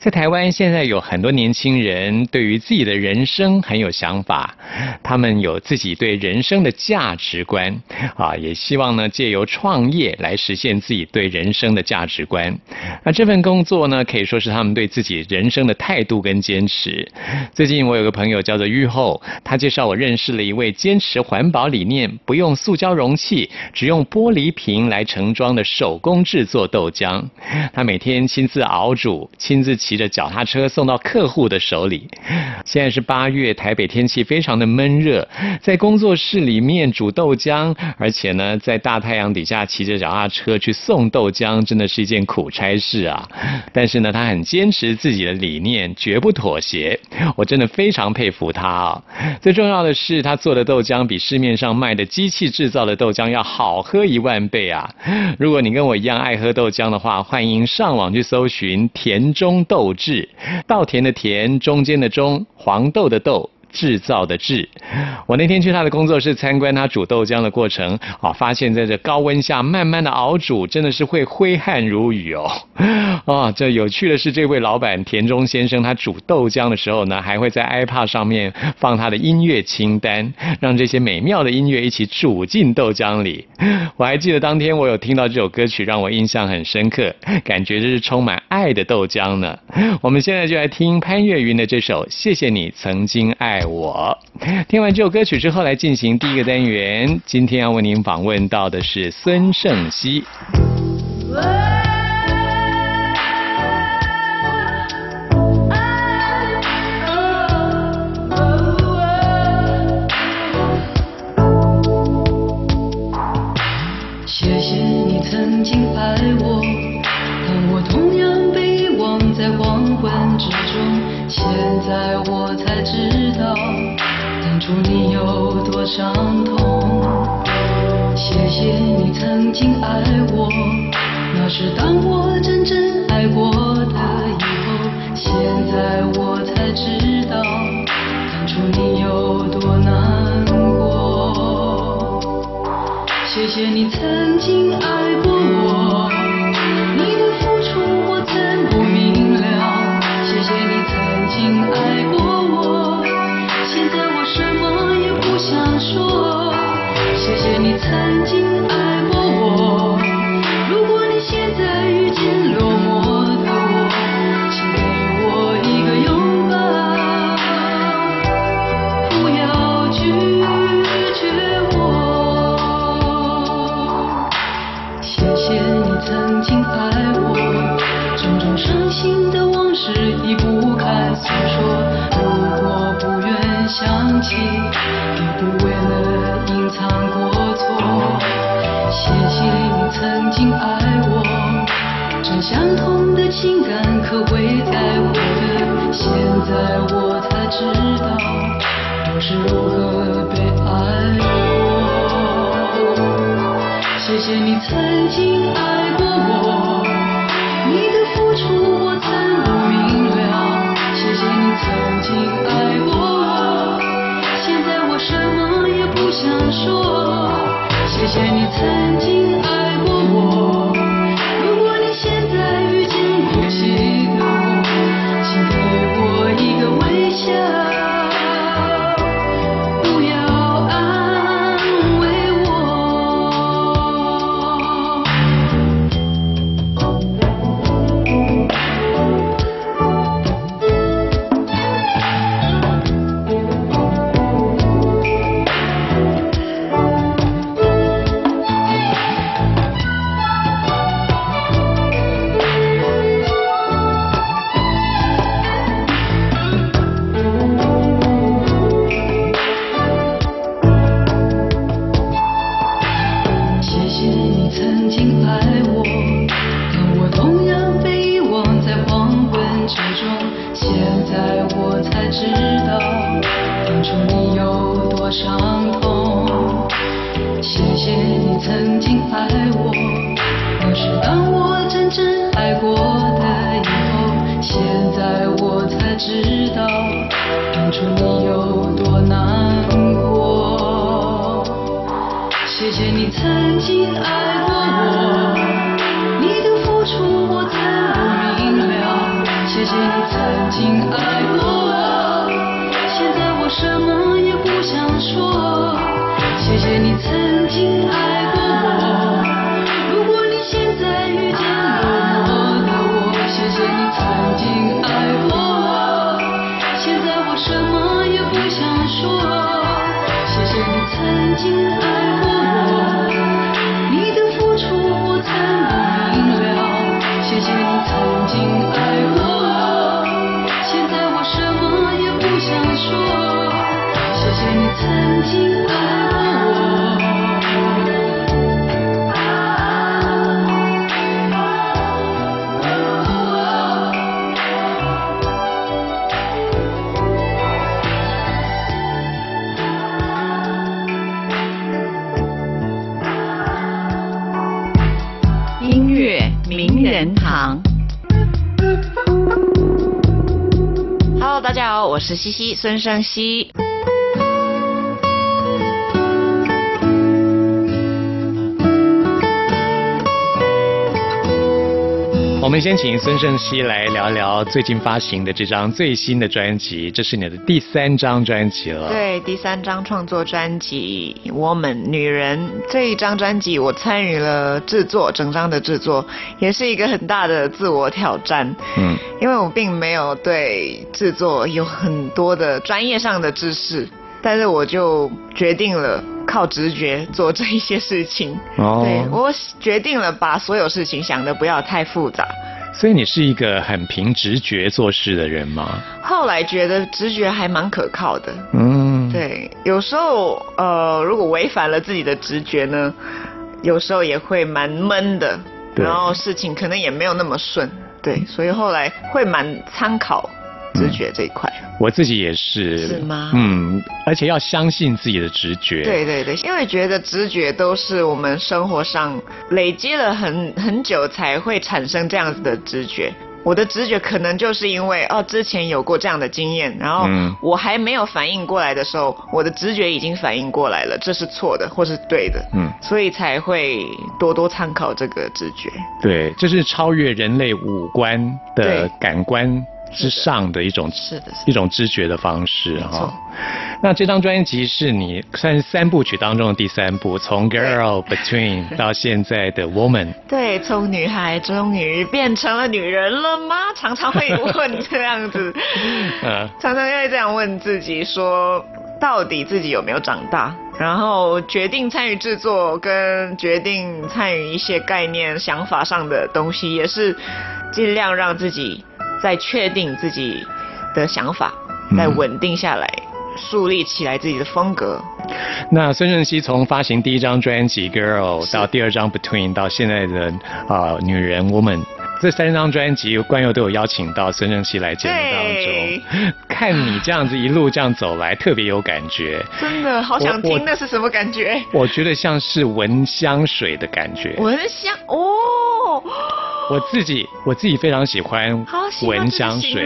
在台湾，现在有很多年轻人对于自己的人生很有想法，他们有自己对人生的价值观，啊，也希望呢借由创业来实现自己对人生的价值观。那这份工作呢，可以说是他们对自己人生的态度跟坚持。最近我有个朋友叫做玉厚，他介绍我认识了一位坚持环保理念、不用塑胶容器、只用玻璃瓶来盛装的手工制作豆浆。他每天亲自熬煮，亲自。骑着脚踏车送到客户的手里。现在是八月，台北天气非常的闷热，在工作室里面煮豆浆，而且呢，在大太阳底下骑着脚踏车去送豆浆，真的是一件苦差事啊。但是呢，他很坚持自己的理念，绝不妥协。我真的非常佩服他啊。最重要的是，他做的豆浆比市面上卖的机器制造的豆浆要好喝一万倍啊。如果你跟我一样爱喝豆浆的话，欢迎上网去搜寻田中豆。豆制，稻田的田，中间的中，黄豆的豆。制造的制，我那天去他的工作室参观他煮豆浆的过程，啊，发现在这高温下慢慢的熬煮，真的是会挥汗如雨哦。啊，这有趣的是，这位老板田中先生，他煮豆浆的时候呢，还会在 iPad 上面放他的音乐清单，让这些美妙的音乐一起煮进豆浆里。我还记得当天我有听到这首歌曲，让我印象很深刻，感觉这是充满爱的豆浆呢。我们现在就来听潘越云的这首《谢谢你曾经爱》。爱我听完这首歌曲之后，来进行第一个单元。今天要为您访问到的是孙盛熙。谢谢你曾经爱我，但我同样被在黄昏之中，现在我才知道。当初你有多伤痛？谢谢你曾经爱我，那是当我真正爱过的以后。现在我才知道，当初你有多难过。谢谢你曾经爱过我。说谢谢你曾经是如何被爱过。谢谢你曾经爱过我，你的付出我曾不明了。谢谢你曾经爱过我，现在我什么也不想说。谢谢你曾经爱过我。知道当初你有多难过。谢谢你曾经爱过我，你的付出我曾不明了。谢谢你曾经爱过我，现在我什么也不想说。谢谢你曾经爱。曾经爱过我你的付出我才能明了谢谢你曾经爱过我。现在我什么也不想说谢谢你曾经是西西孙盛熙。们先请孙盛熙来聊聊最近发行的这张最新的专辑，这是你的第三张专辑了。，对，第三张创作专辑《Woman 女人》这一张专辑，我参与了制作，整张的制作也是一个很大的自我挑战。嗯，因为我并没有对制作有很多的专业上的知识，但是我就决定了靠直觉做这一些事情。哦对我决定了把所有事情想的不要太复杂。所以你是一个很凭直觉做事的人吗？后来觉得直觉还蛮可靠的。嗯，，对，有时候呃，如果违反了自己的直觉呢，有时候也会蛮闷的，对然后事情可能也没有那么顺。对，所以后来会蛮参考直觉这一块。我自己也是。是吗嗯，而且要相信自己的直觉。对对对，因为觉得直觉都是我们生活上累积了很很久才会产生这样子的直觉。我的直觉可能就是因为哦之前有过这样的经验，然后嗯我还没有反应过来的时候，我的直觉已经反应过来了，这是错的或是对的，嗯所以才会多多参考这个直觉。对，这是超越人类五官的感官之上的一种是的一种知觉的方式哈错。那这张专辑是你算是三部曲当中的第三部，从 Girl Between 到现在的 Woman。对，从女孩终于变成了女人了吗？常常会问这样子，呃，常常会这样问自己说，到底自己有没有长大？然后决定参与制作，跟决定参与一些概念、想法上的东西，也是尽量让自己再确定自己的想法，嗯再稳定下来，树立起来自己的风格。那孙盛熙从发行第一张专辑《Girl》到第二张《Between》到现在的啊、女人 Woman。这三张专辑，关佑都有邀请到孙盛熙来节目当中，看你这样子一路这样走来，特别有感觉。真的好想听，那是什么感觉？我觉得像是闻香水的感觉。闻香哦，我自己我自己非常喜欢闻香水，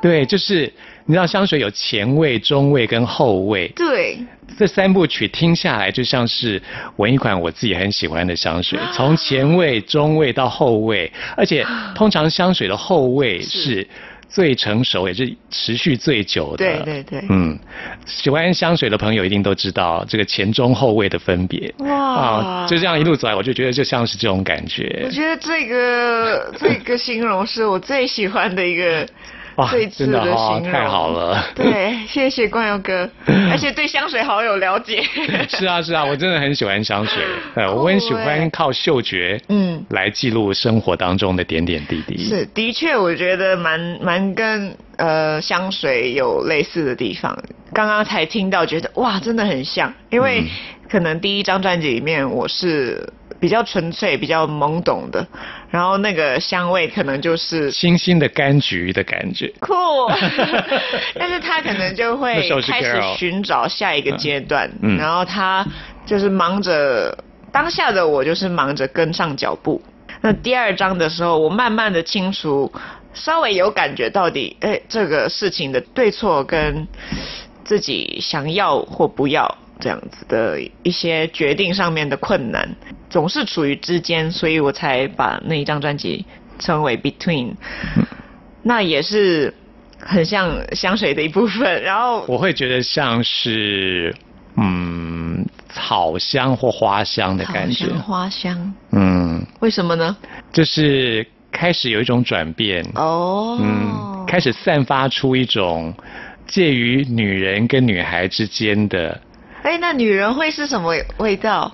对，就是你知道香水有前味、中味跟后味，对，这三部曲听下来就像是闻一款我自己很喜欢的香水，啊。从前味、中味到后味，而且通常香水的后味是。是最成熟，也是持续最久的。对对对嗯，喜欢香水的朋友一定都知道这个前中后味的分别。哇啊，就这样一路走来，我就觉得就像是这种感觉我觉。得这个这个形容是我最喜欢的一个哇最字真的哦形容，太好了。对，谢谢冠佑哥，而且对香水好有了解。是啊是啊，我真的很喜欢香水，呃，我很喜欢靠嗅觉，嗯。来记录生活当中的点点滴滴。是，的确，我觉得蛮蛮跟呃香水有类似的地方。刚刚才听到，觉得哇，真的很像，因为嗯。可能第一张专辑里面我是比较纯粹、比较懵懂的，然后那个香味可能就是清新的柑橘的感觉。酷，但是他可能就会开始寻找下一个阶段，嗯。然后他就是忙着当下的我就是忙着跟上脚步。那第二章的时候，我慢慢的清楚，稍微有感觉到底，哎，这个事情的对错跟自己想要或不要这样子的一些决定上面的困难，总是处于之间，所以我才把那一张专辑称为 Between。那也是很像香水的一部分，然后我会觉得像是嗯草香或花香的感觉。花香，嗯，为什么呢？就是开始有一种转变，哦，嗯，开始散发出一种介于女人跟女孩之间的，哎，那女人会是什么味道？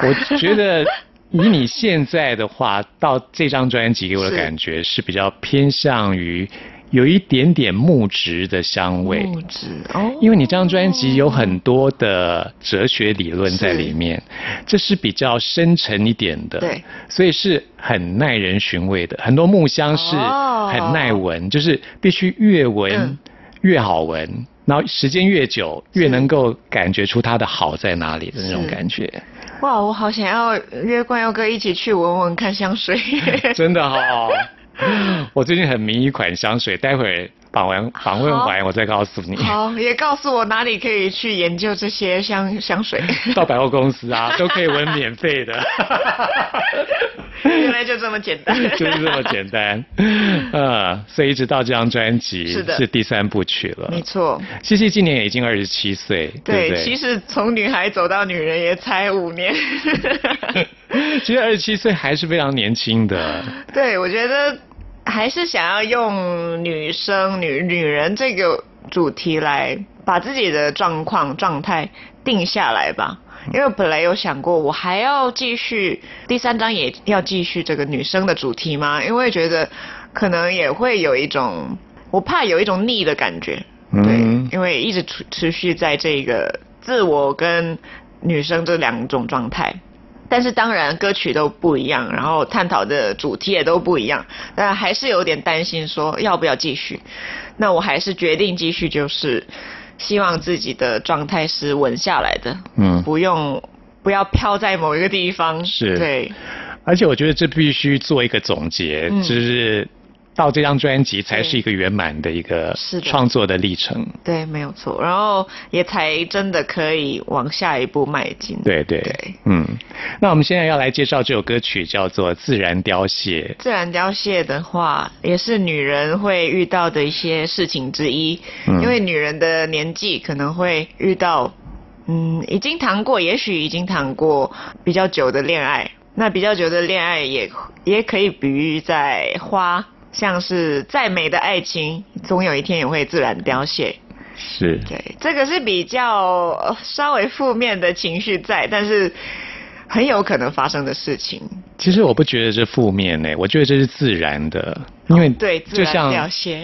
我觉得以你现在的话，到这张专辑给我的感觉是比较偏向于有一点点木质的香味。木质哦，因为你这张专辑有很多的哲学理论在里面，这是比较深沉一点的，对，所以是很耐人寻味的。很多木香是哦很耐闻，就是必须越闻嗯越好闻，然后时间越久越能够感觉出它的好在哪里的那种感觉。哇，我好想要约冠佑哥一起去闻闻看香水。真的哦，我最近很迷一款香水，待会儿访完访问完我再告诉你。好，也告诉我哪里可以去研究这些香香水。到百货公司啊，都可以闻免费的。原来就这么简单。就是这么简单，呃，所以一直到这张专辑是的第三部曲了。没错，西西今年也已经二十七岁，对？其实从女孩走到女人也才五年。其实二十七岁还是非常年轻的。对，我觉得还是想要用女生、女女人这个主题来把自己的状况、状态定下来吧。因为本来有想过，我还要继续第三章也要继续这个女生的主题吗？因为觉得可能也会有一种，我怕有一种腻的感觉。对，嗯因为一直持持续在这个自我跟女生这两种状态。但是当然歌曲都不一样，然后探讨的主题也都不一样，但还是有点担心说要不要继续。那我还是决定继续，就是希望自己的状态是稳下来的，嗯不用不要飘在某一个地方。是对，而且我觉得这必须做一个总结，嗯就是到这张专辑才是一个圆满的一个创作的历程。对，没有错。然后也才真的可以往下一步迈进。对对对嗯，那我们现在要来介绍这首歌曲，叫做《自然凋谢》。自然凋谢的话，也是女人会遇到的一些事情之一，嗯因为女人的年纪可能会遇到，嗯，已经谈过，也许已经谈过比较久的恋爱，那比较久的恋爱也也可以比喻在花，像是再美的爱情，总有一天也会自然凋谢。是，对，这个是比较呃稍微负面的情绪在，但是很有可能发生的事情。其实我不觉得这负面呢，我觉得这是自然的，因为哦对就像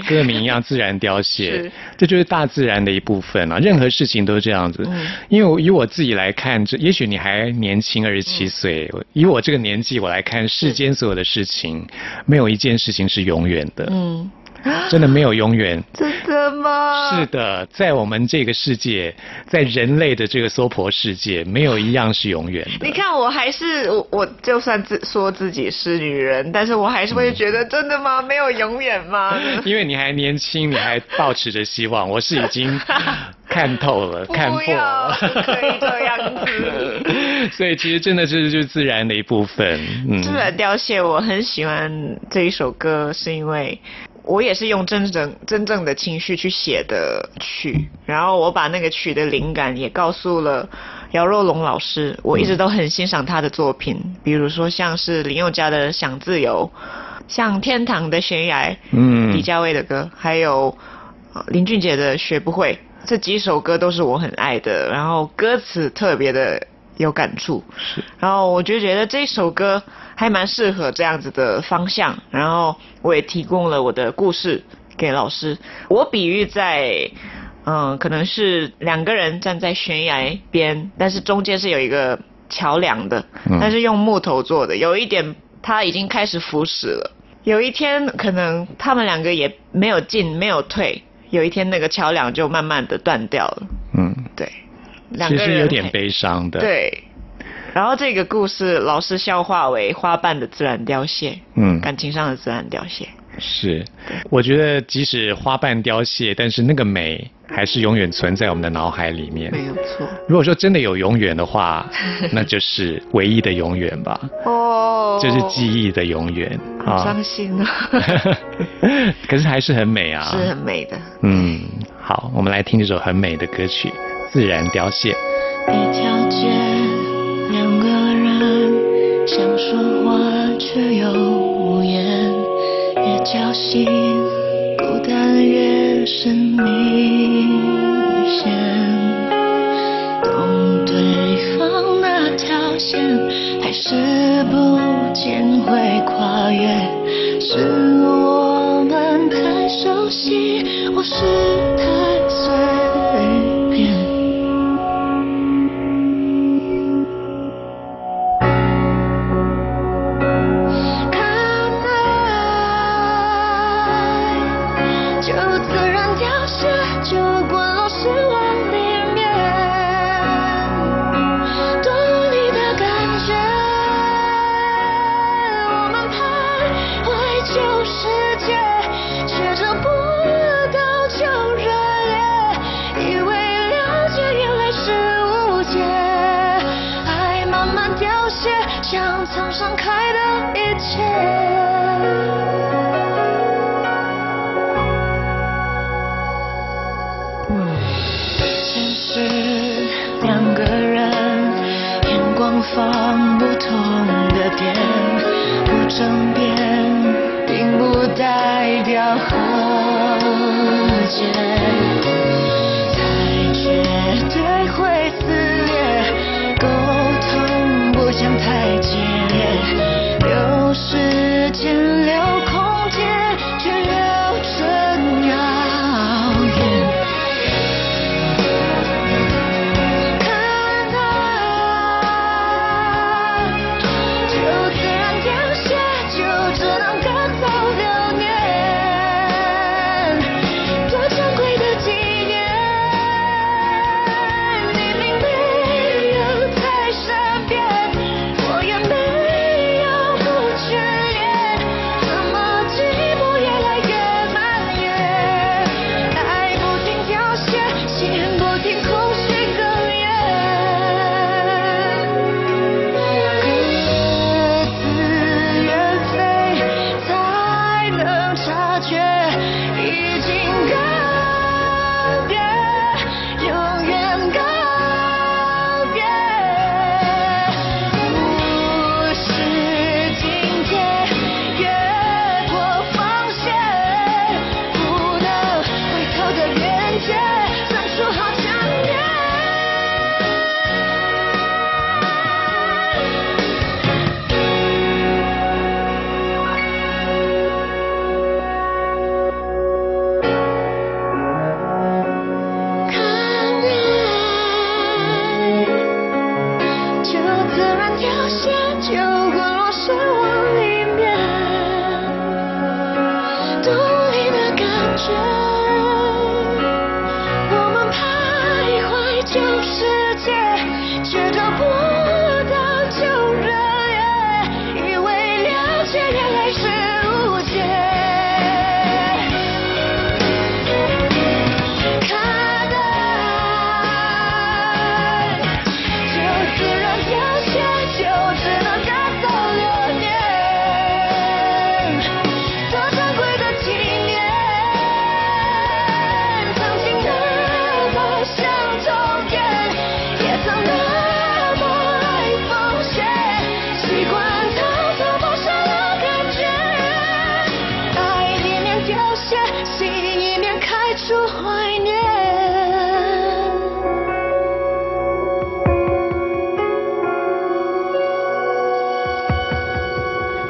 歌名一样，自然凋谢，这就是大自然的一部分啊。任何事情都是这样子。嗯。因为我以我自己来看，这也许你还年轻，二十七岁，以我这个年纪我来看，世间所有的事情，没有一件事情是永远的，嗯，真的没有永远。真的吗？是的，在我们这个世界，在人类的这个娑婆世界，没有一样是永远的。你看，我还是我，我就算自说自己是女人，但是我还是会觉得，真的吗？没有永远吗？因为你还年轻，你还抱持着希望。我是已经 看透了，看破了，不可以这样子。所以其实真的这就是自然的一部分。嗯，自然凋谢，我很喜欢这一首歌，是因为我也是用真正真正的情绪去写的曲，然后我把那个曲的灵感也告诉了姚若龙老师，我一直都很欣赏他的作品，比如说像是林宥嘉的《想自由》，像天堂的悬崖，嗯。李佳薇的歌，还有呃林俊杰的《学不会》，这几首歌都是我很爱的，然后歌词特别的有感触。是。然后我就觉得这首歌还蛮适合这样子的方向，然后我也提供了我的故事给老师。我比喻在，嗯，可能是两个人站在悬崖边，但是中间是有一个桥梁的嗯，但是用木头做的，有一点它已经开始腐蚀了。有一天可能他们两个也没有进没有退，有一天那个桥梁就慢慢的断掉了。嗯，对，两其个人很实有点悲伤的。，对，然后这个故事老师笑化为花瓣的自然凋谢，嗯，感情上的自然凋谢。是，我觉得即使花瓣凋谢，但是那个美还是永远存在我们的脑海里面。没有错。如果说真的有永远的话，那就是唯一的永远吧。哦，就是记忆的永远好伤心啊。可是还是很美啊，是很美的。嗯，好，我们来听这首很美的歌曲《自然凋谢》。想说话却又无言，越交心，孤单越是明显。懂对方那条线，还是不见会跨越，是我们太熟悉，或是太随像苍上开的一切。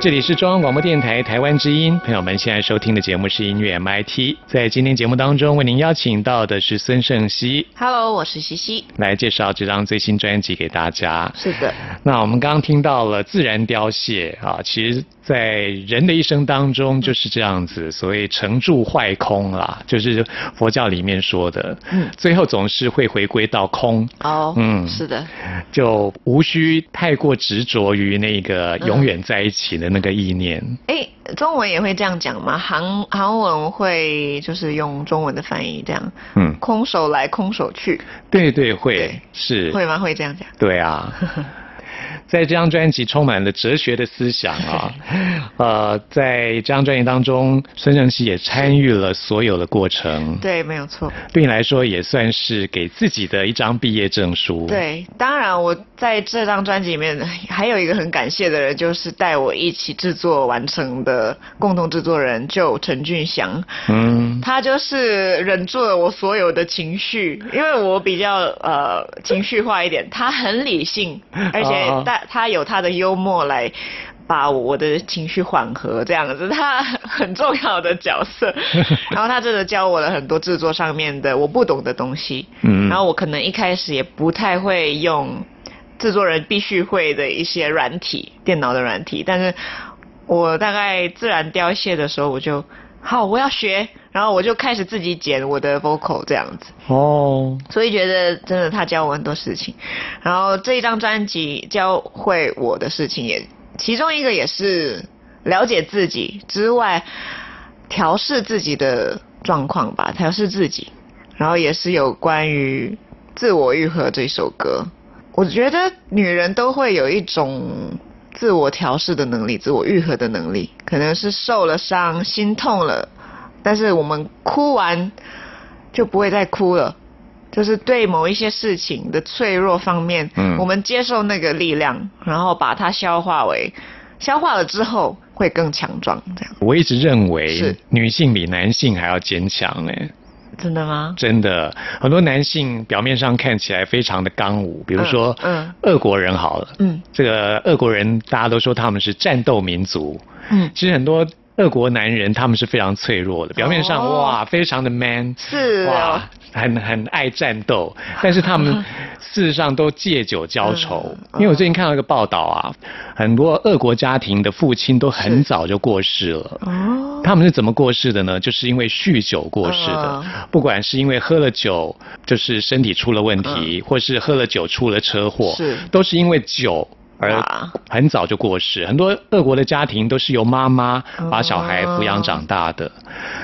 这里是中央广播电台台湾之音，朋友们现在收听的节目是音乐 MIT。在今天节目当中，为您邀请到的是孙盛熙 Hello，我是西西。来介绍这张最新专辑给大家。是的，那我们刚刚听到了自然凋谢啊，其实，在人的一生当中就是这样子，所谓成住坏空啦，就是佛教里面说的，嗯最后总是会回归到空。哦，嗯是的，就无需太过执着于那个永远在一起的那个意念。哎，中文也会这样讲吗？韩韩文会就是用中文的翻译这样，嗯，空手来空手去，对对会对是，会吗？会这样讲？对啊。在这张专辑充满了哲学的思想啊，呃，在这张专辑当中，孙盛熙也参与了所有的过程。对，没有错。对你来说也算是给自己的一张毕业证书。，对，当然我在这张专辑里面还有一个很感谢的人，就是带我一起制作完成的共同制作人就陈俊祥。嗯，他就是忍住了我所有的情绪，因为我比较呃情绪化一点，他很理性，而且哦他他有他的幽默来把我的情绪缓和，这样子，他很重要的角色。然后他真的教我了很多制作上面的我不懂的东西，嗯然后我可能一开始也不太会用制作人必须会的一些软体，电脑的软体，但是我大概自然凋谢的时候，我就好，我要学，然后我就开始自己剪我的 vocal 这样子，哦，所以觉得真的他教我很多事情，然后这一张专辑教会我的事情也，其中一个也是了解自己之外，调试自己的状况吧，调试自己，然后也是有关于自我愈合这首歌，我觉得女人都会有一种自我调试的能力，自我愈合的能力，可能是受了伤、心痛了，但是我们哭完就不会再哭了。就是对某一些事情的脆弱方面，嗯我们接受那个力量，然后把它消化为，消化了之后会更强壮，这样我一直认为是女性比男性还要坚强哎。真的吗？真的，很多男性表面上看起来非常的刚武，比如说，嗯。俄国人好了，嗯。这个俄国人大家都说他们是战斗民族，嗯，其实很多俄国男人他们是非常脆弱的，表面上、哦哇非常的 man，是。哇哦，很很爱战斗，但是他们事实上都借酒浇愁。嗯因为我最近看到一个报道啊，很多俄国家庭的父亲都很早就过世了。哦，他们是怎么过世的呢？就是因为酗酒过世的，嗯。不管是因为喝了酒，就是身体出了问题，或是喝了酒出了车祸，都是因为酒而很早就过世。很多俄国的家庭都是由妈妈把小孩抚养长大的。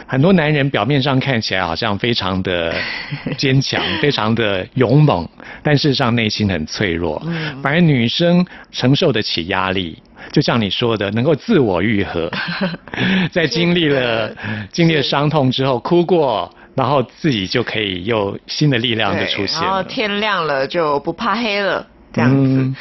很多男人表面上看起来好像非常的 坚强，非常的勇猛，但事实上内心很脆弱。嗯反而女生承受得起压力，就像你说的，能够自我愈合，在经历了经历了伤痛之后，哭过，然后自己就可以有新的力量就出现然后。天亮了就不怕黑了，这样子。嗯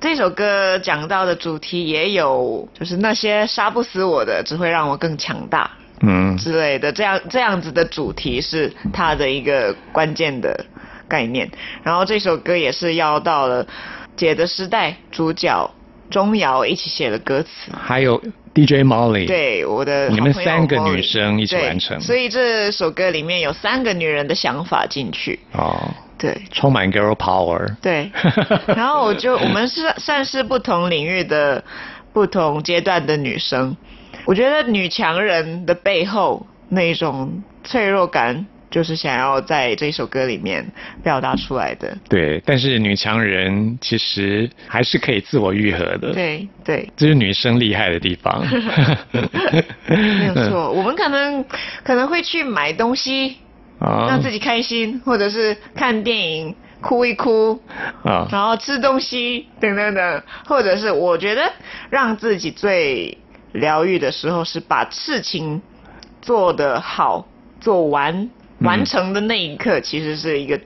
这首歌讲到的主题也有，就是那些杀不死我的，只会让我更强大嗯之类的，这样这样子的主题是它的一个关键的概念。然后这首歌也是要到了《姐的时代》主角钟瑶一起写的歌词。还有 DJ Molly，，对，我的你们三个女生一起完成所以这首歌里面有三个女人的想法进去。哦，对，充满 girl power。对，然后我就我们是算是不同领域的不同阶段的女生，我觉得女强人的背后那种脆弱感，就是想要在这首歌里面表达出来的。对，但是女强人其实还是可以自我愈合的。，对对，这是女生厉害的地方。没有错。我们可能可能会去买东西啊让自己开心，或者是看电影哭一哭，啊，然后吃东西等等等，或者是我觉得让自己最疗愈的时候是把事情做得好、做完、嗯完成的那一刻，其实是一个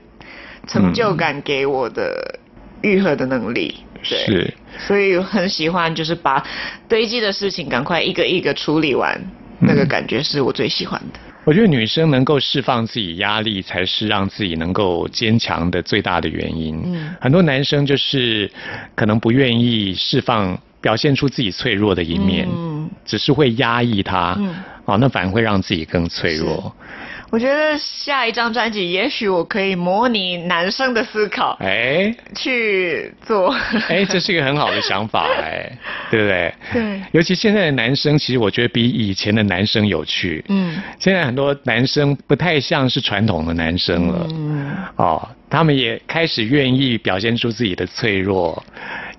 成就感给我的愈合的能力。对，是。所以很喜欢就是把堆积的事情赶快一个一个处理完，那个感觉是我最喜欢的。我觉得女生能够释放自己压力，才是让自己能够坚强的最大的原因。嗯很多男生就是可能不愿意释放、表现出自己脆弱的一面，嗯只是会压抑他。嗯哦，那反而会让自己更脆弱。我觉得下一张专辑，也许我可以模拟男生的思考，哎去做。哎，这是一个很好的想法，哎，对不对？对尤其现在的男生，其实我觉得比以前的男生有趣。嗯现在很多男生不太像是传统的男生了。嗯，哦，他们也开始愿意表现出自己的脆弱，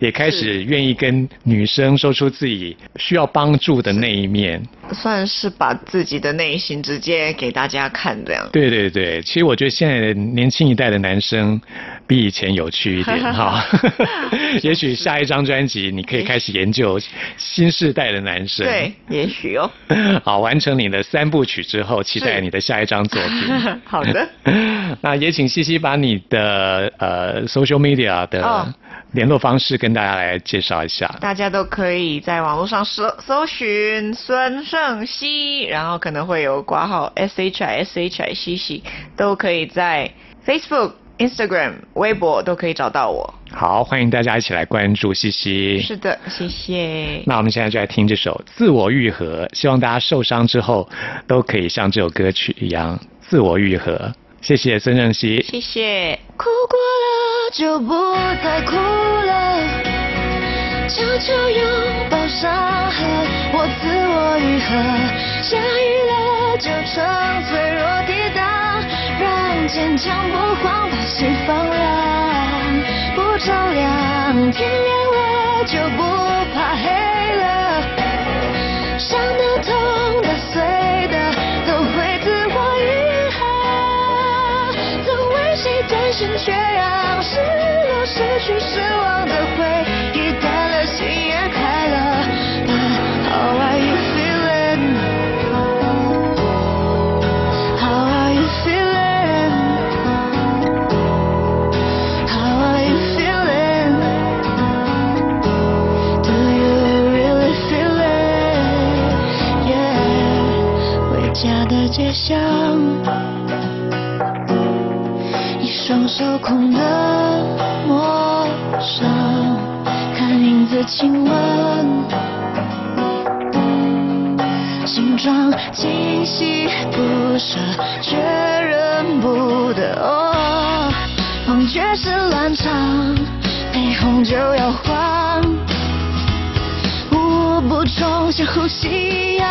也开始愿意跟女生说出自己需要帮助的那一面。算是把自己的内心直接给大家看，这样。对对对，其实我觉得现在的年轻一代的男生比以前有趣一点 哈。也许下一张专辑你可以开始研究新世代的男生。对，也许哦。好，完成你的三部曲之后，期待你的下一张作品。好的。那也请西西把你的呃 social media 哦的联络方式跟大家来介绍一下。大家都可以在网络上搜搜寻孙胜熙，然后可能会有挂号 S H I S H I 西西，都可以在 Facebook、Instagram、微博都可以找到我。好，欢迎大家一起来关注西西。是的，谢谢。那我们现在就来听这首《自我愈合》，希望大家受伤之后都可以像这首歌曲一样自我愈合。谢谢孙正熙。谢谢。哭过了就不再哭了，悄悄拥抱伤痕，我自我愈合。下雨了就趁脆弱抵挡，让坚强不慌把心放亮，不着凉。天亮了就不怕黑了，去失望的回忆淡了，心也开了。How are you feeling? How are you feeling? How are you feeling? Do you really feel it? Yeah，回家的街巷。一双手空了亲吻，形状清晰不舍，却认不得。哦，梦却是乱唱，配红就摇晃，无不中像呼吸一样，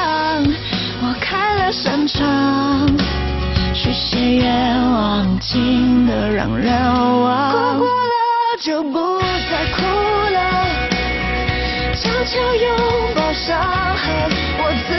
我开了扇窗。许些愿望，轻的让人忘。过过了就不，悄悄拥抱伤痕，我自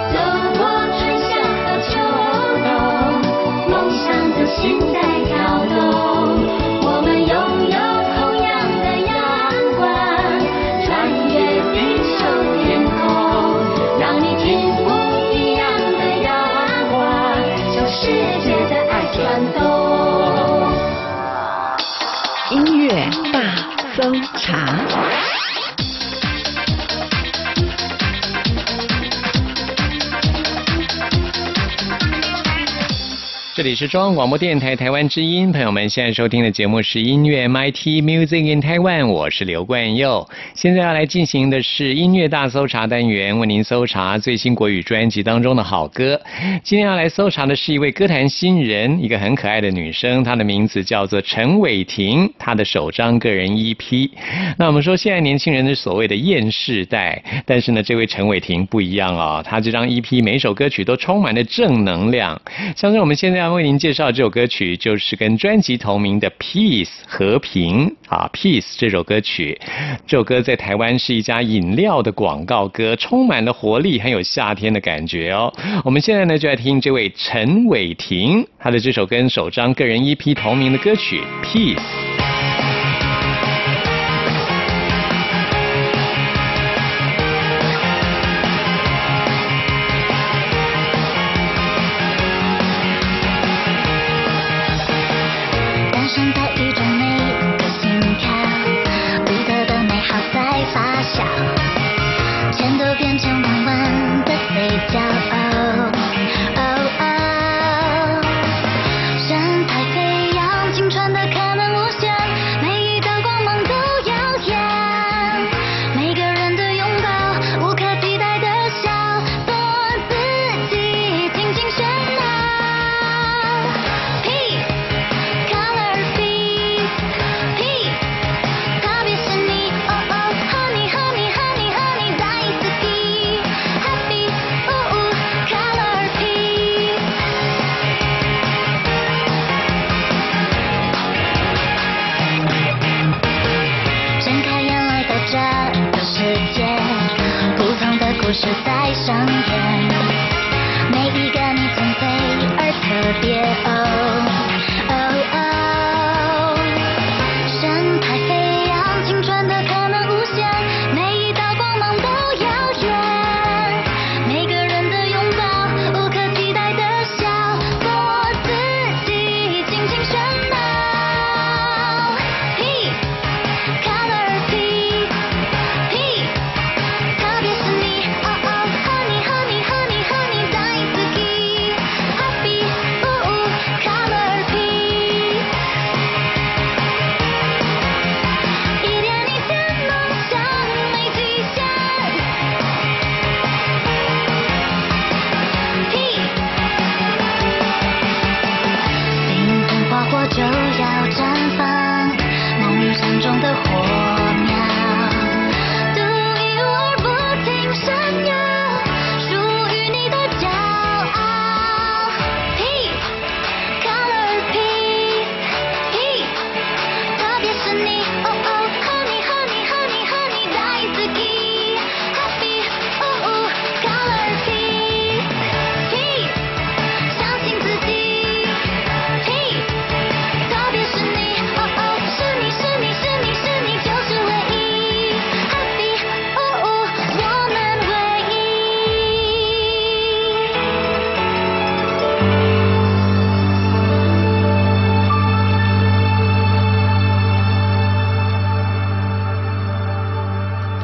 这里是中央广播电台台湾之音，朋友们现在收听的节目是音乐 MIT Music in Taiwan，我是刘冠佑。现在要来进行的是音乐大搜查单元，为您搜查最新国语专辑当中的好歌。今天要来搜查的是一位歌坛新人，一个很可爱的女生，她的名字叫做陈伟霆，她的首张个人 EP。那我们说现在年轻人的所谓的厌世代，但是呢，这位陈伟霆不一样哦，她这张 EP 每首歌曲都充满了正能量，像是我们现在要。为您介绍这首歌曲，就是跟专辑同名的《Peace》和平啊，《Peace》这首歌曲。这首歌在台湾是一家饮料的广告歌，充满了活力，很有夏天的感觉哦。我们现在呢就来听这位陈伟霆他的这首跟首张个人 EP 同名的歌曲《Peace》。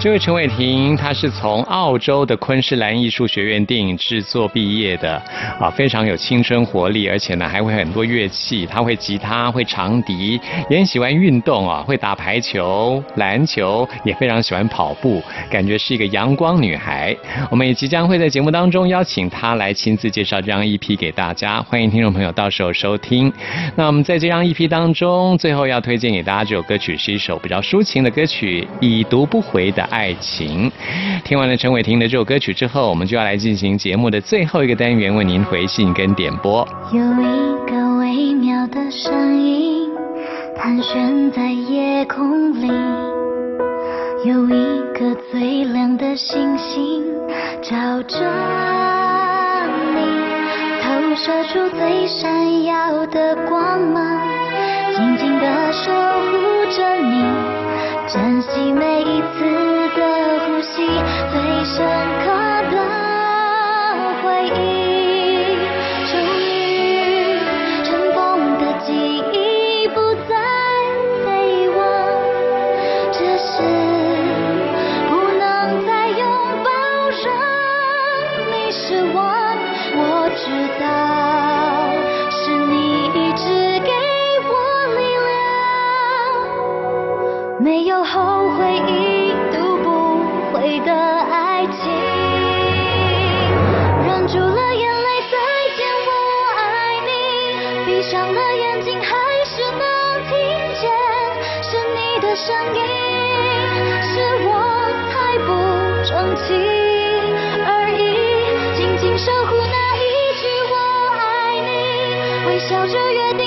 这位陈伟霆，他是从澳洲的昆士兰艺术学院电影制作毕业的，啊，非常有青春活力，而且呢还会很多乐器，他会吉他，会长笛，也很喜欢运动啊，会打排球、篮球，也非常喜欢跑步，感觉是一个阳光女孩。我们也即将会在节目当中邀请她来亲自介绍这张 EP 给大家，欢迎听众朋友到时候收听。那我们在这张 EP 当中，最后要推荐给大家这首歌曲是一首比较抒情的歌曲《已读不回的爱爱情》。听完了陈伟霆的这首歌曲之后，我们就要来进行节目的最后一个单元，为您回信跟点播。有一个微妙的声音盘旋在夜空里，有一颗最亮的星星照着你，投射出最闪耀的光芒，静静地守护着你，珍惜每一次的呼吸，最深刻声音。是我太不争气而已，紧紧守护那一句我爱你，微笑着约定，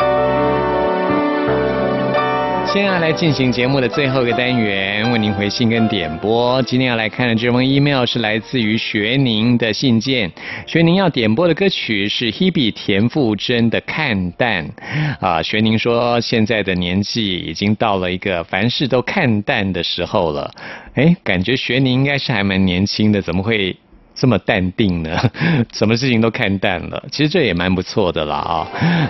现在来进行节目的最后一个单元，为您回信跟点播。今天要来看的这封 email 是来自于学宁的信件。学宁要点播的歌曲是 Hebe 田馥甄的《看淡》啊。学宁说现在的年纪已经到了一个凡事都看淡的时候了。哎，感觉学宁应该是还蛮年轻的，怎么会？这么淡定呢？什么事情都看淡了，其实这也蛮不错的啦啊。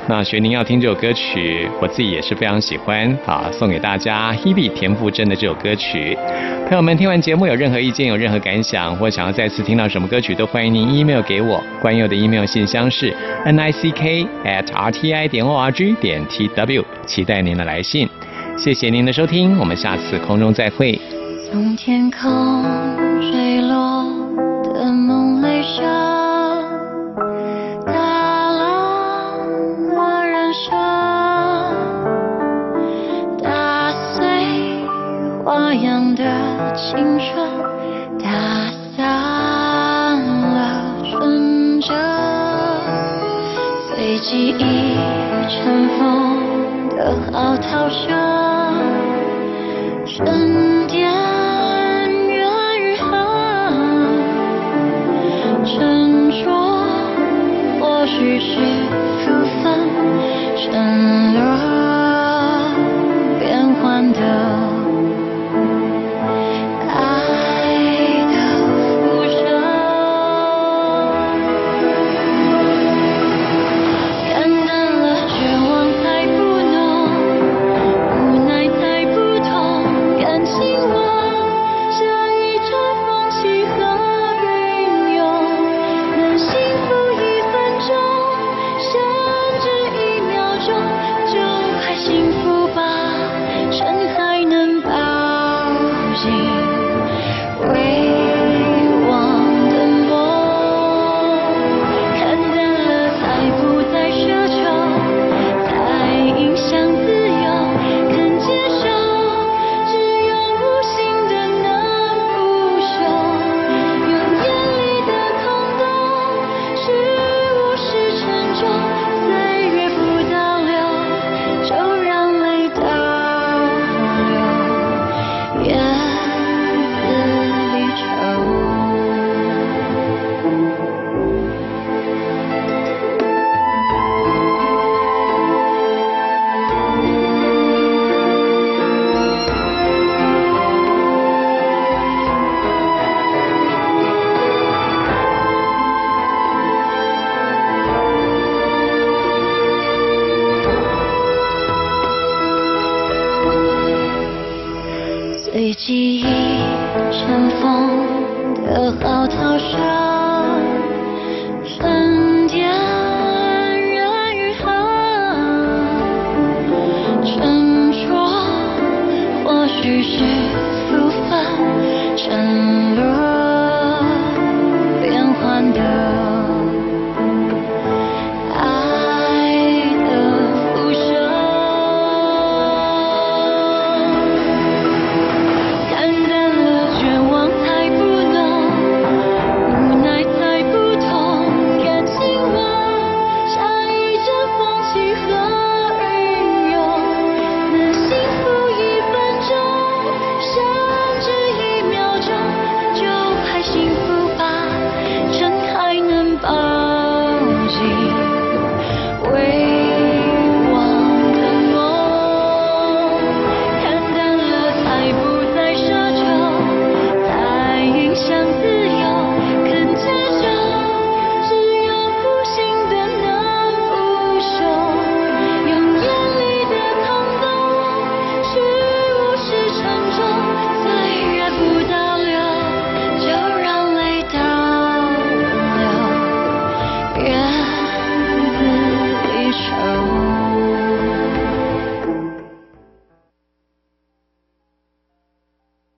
那学宁要听这首歌曲，我自己也是非常喜欢啊，送给大家 Hebe 田馥甄的这首歌曲。朋友们听完节目有任何意见、有任何感想，或想要再次听到什么歌曲，都欢迎您 email 给我。关佑的 email 信箱是 n i c k at r t i 点 o r g 点 t w，期待您的来信。谢谢您的收听，我们下次空中再会。从天空坠落青春打散了纷争随记忆尘封的好逃声沉淀缘与恨斟酌或许是福分沉沦